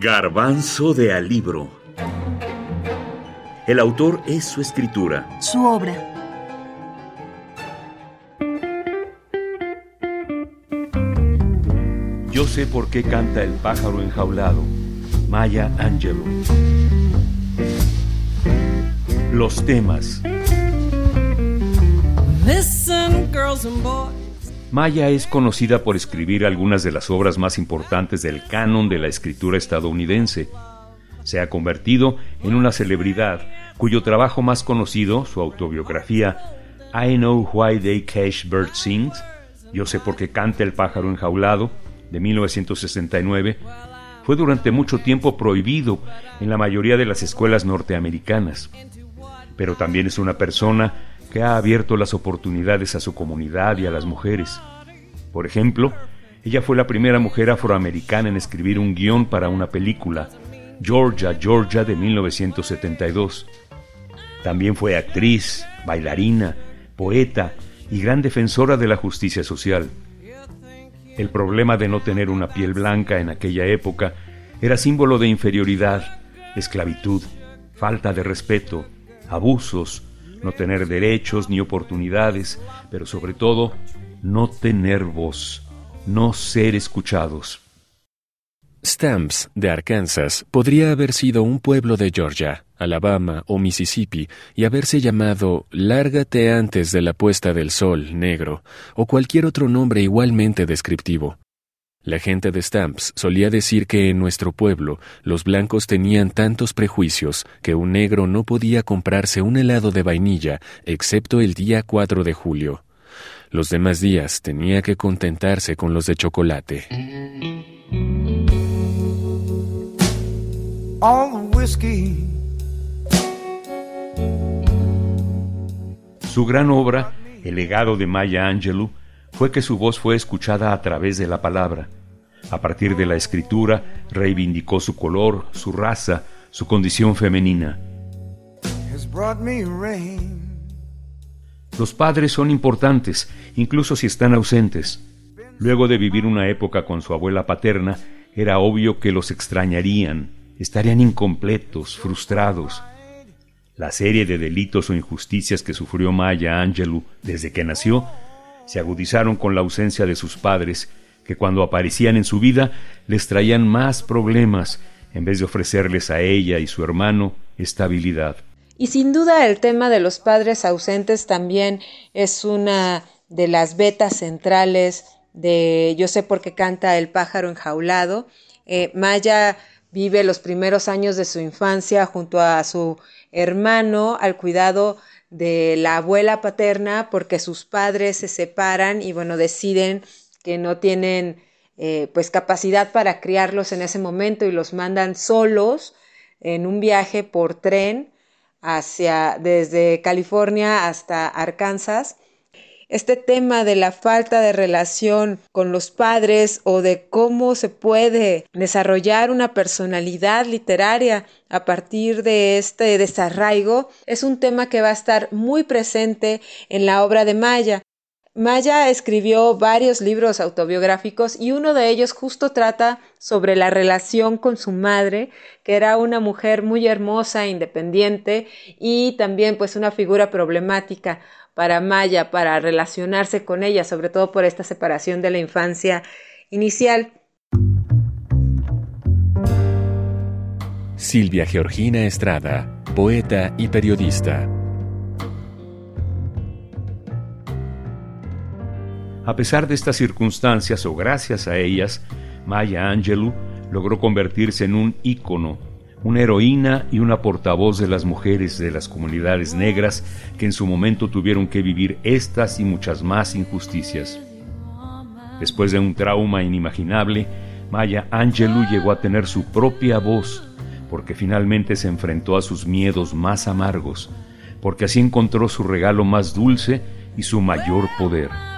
Garbanzo de Alibro. El autor es su escritura. Su obra. Yo sé por qué canta el pájaro enjaulado. Maya Angelou. Los temas. Listen, girls and boys. Maya es conocida por escribir algunas de las obras más importantes del canon de la escritura estadounidense. Se ha convertido en una celebridad cuyo trabajo más conocido, su autobiografía I Know Why They Cash Bird Sings, Yo sé por qué canta el pájaro enjaulado, de 1969, fue durante mucho tiempo prohibido en la mayoría de las escuelas norteamericanas. Pero también es una persona que ha abierto las oportunidades a su comunidad y a las mujeres. Por ejemplo, ella fue la primera mujer afroamericana en escribir un guion para una película, Georgia, Georgia de 1972. También fue actriz, bailarina, poeta y gran defensora de la justicia social. El problema de no tener una piel blanca en aquella época era símbolo de inferioridad, esclavitud, falta de respeto, abusos, no tener derechos ni oportunidades, pero sobre todo no tener voz, no ser escuchados. Stamps, de Arkansas, podría haber sido un pueblo de Georgia, Alabama o Mississippi y haberse llamado Lárgate antes de la puesta del sol, negro, o cualquier otro nombre igualmente descriptivo. La gente de Stamps solía decir que en nuestro pueblo los blancos tenían tantos prejuicios que un negro no podía comprarse un helado de vainilla excepto el día 4 de julio. Los demás días tenía que contentarse con los de chocolate. Su gran obra, El legado de Maya Angelou, fue que su voz fue escuchada a través de la palabra. A partir de la escritura, reivindicó su color, su raza, su condición femenina. Los padres son importantes, incluso si están ausentes. Luego de vivir una época con su abuela paterna, era obvio que los extrañarían, estarían incompletos, frustrados. La serie de delitos o injusticias que sufrió Maya Angelou desde que nació se agudizaron con la ausencia de sus padres que cuando aparecían en su vida les traían más problemas en vez de ofrecerles a ella y su hermano estabilidad. Y sin duda el tema de los padres ausentes también es una de las vetas centrales de Yo sé por qué canta el pájaro enjaulado. Eh, Maya vive los primeros años de su infancia junto a su hermano al cuidado de la abuela paterna porque sus padres se separan y bueno deciden que no tienen eh, pues capacidad para criarlos en ese momento y los mandan solos en un viaje por tren hacia desde California hasta Arkansas. Este tema de la falta de relación con los padres o de cómo se puede desarrollar una personalidad literaria a partir de este desarraigo es un tema que va a estar muy presente en la obra de Maya. Maya escribió varios libros autobiográficos y uno de ellos justo trata sobre la relación con su madre, que era una mujer muy hermosa, independiente y también pues una figura problemática para Maya para relacionarse con ella, sobre todo por esta separación de la infancia inicial. Silvia Georgina Estrada, poeta y periodista. A pesar de estas circunstancias o gracias a ellas, Maya Angelou logró convertirse en un ícono, una heroína y una portavoz de las mujeres de las comunidades negras que en su momento tuvieron que vivir estas y muchas más injusticias. Después de un trauma inimaginable, Maya Angelou llegó a tener su propia voz, porque finalmente se enfrentó a sus miedos más amargos, porque así encontró su regalo más dulce y su mayor poder.